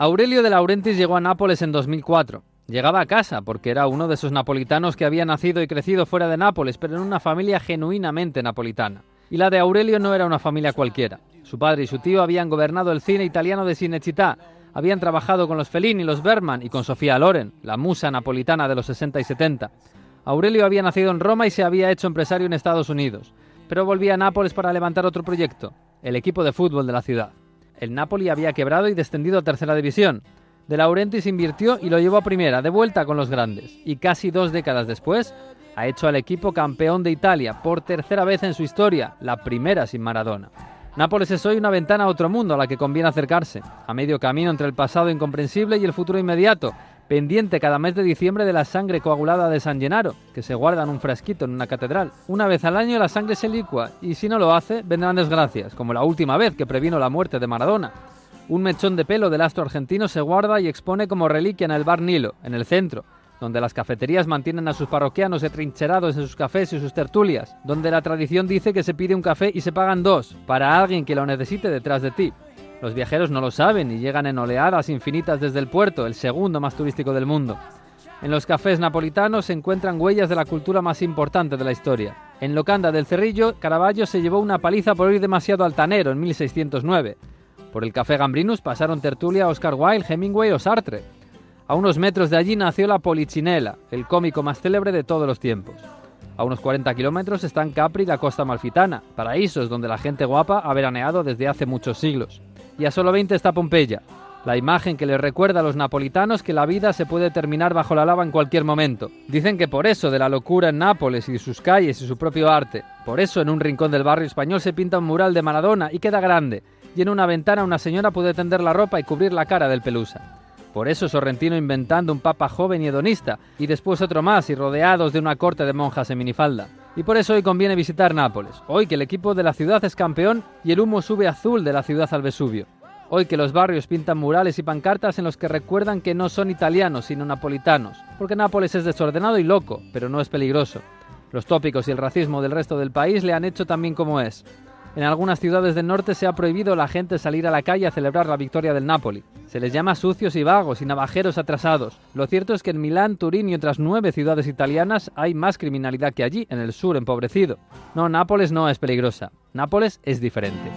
Aurelio de Laurentis llegó a Nápoles en 2004. Llegaba a casa porque era uno de esos napolitanos que había nacido y crecido fuera de Nápoles, pero en una familia genuinamente napolitana. Y la de Aurelio no era una familia cualquiera. Su padre y su tío habían gobernado el cine italiano de Cinecittà, habían trabajado con los Fellini, los Berman y con Sofía Loren, la musa napolitana de los 60 y 70. Aurelio había nacido en Roma y se había hecho empresario en Estados Unidos, pero volvía a Nápoles para levantar otro proyecto, el equipo de fútbol de la ciudad. El Napoli había quebrado y descendido a tercera división. De Laurentiis invirtió y lo llevó a primera, de vuelta con los grandes. Y casi dos décadas después, ha hecho al equipo campeón de Italia por tercera vez en su historia, la primera sin Maradona. Nápoles es hoy una ventana a otro mundo a la que conviene acercarse, a medio camino entre el pasado incomprensible y el futuro inmediato, pendiente cada mes de diciembre de la sangre coagulada de San Gennaro, que se guarda en un frasquito en una catedral. Una vez al año la sangre se licua y si no lo hace, vendrán desgracias, como la última vez que previno la muerte de Maradona. Un mechón de pelo del astro argentino se guarda y expone como reliquia en el bar Nilo, en el centro, donde las cafeterías mantienen a sus parroquianos atrincherados en sus cafés y sus tertulias, donde la tradición dice que se pide un café y se pagan dos, para alguien que lo necesite detrás de ti. Los viajeros no lo saben y llegan en oleadas infinitas desde el puerto, el segundo más turístico del mundo. En los cafés napolitanos se encuentran huellas de la cultura más importante de la historia. En Locanda del Cerrillo, Caravaggio se llevó una paliza por ir demasiado altanero en 1609. Por el Café Gambrinus pasaron tertulia Oscar Wilde, Hemingway o Sartre. A unos metros de allí nació la Polichinela, el cómico más célebre de todos los tiempos. A unos 40 kilómetros están Capri y la costa malfitana, paraísos donde la gente guapa ha veraneado desde hace muchos siglos y a solo 20 está Pompeya, la imagen que les recuerda a los napolitanos que la vida se puede terminar bajo la lava en cualquier momento. Dicen que por eso de la locura en Nápoles y sus calles y su propio arte, por eso en un rincón del barrio español se pinta un mural de Maradona y queda grande, y en una ventana una señora puede tender la ropa y cubrir la cara del pelusa. Por eso Sorrentino inventando un papa joven y hedonista, y después otro más y rodeados de una corte de monjas en minifalda. Y por eso hoy conviene visitar Nápoles, hoy que el equipo de la ciudad es campeón y el humo sube azul de la ciudad al Vesubio. Hoy que los barrios pintan murales y pancartas en los que recuerdan que no son italianos sino napolitanos, porque Nápoles es desordenado y loco, pero no es peligroso. Los tópicos y el racismo del resto del país le han hecho también como es. En algunas ciudades del norte se ha prohibido a la gente salir a la calle a celebrar la victoria del Napoli. Se les llama sucios y vagos y navajeros atrasados. Lo cierto es que en Milán, Turín y otras nueve ciudades italianas hay más criminalidad que allí, en el sur empobrecido. No, Nápoles no es peligrosa. Nápoles es diferente.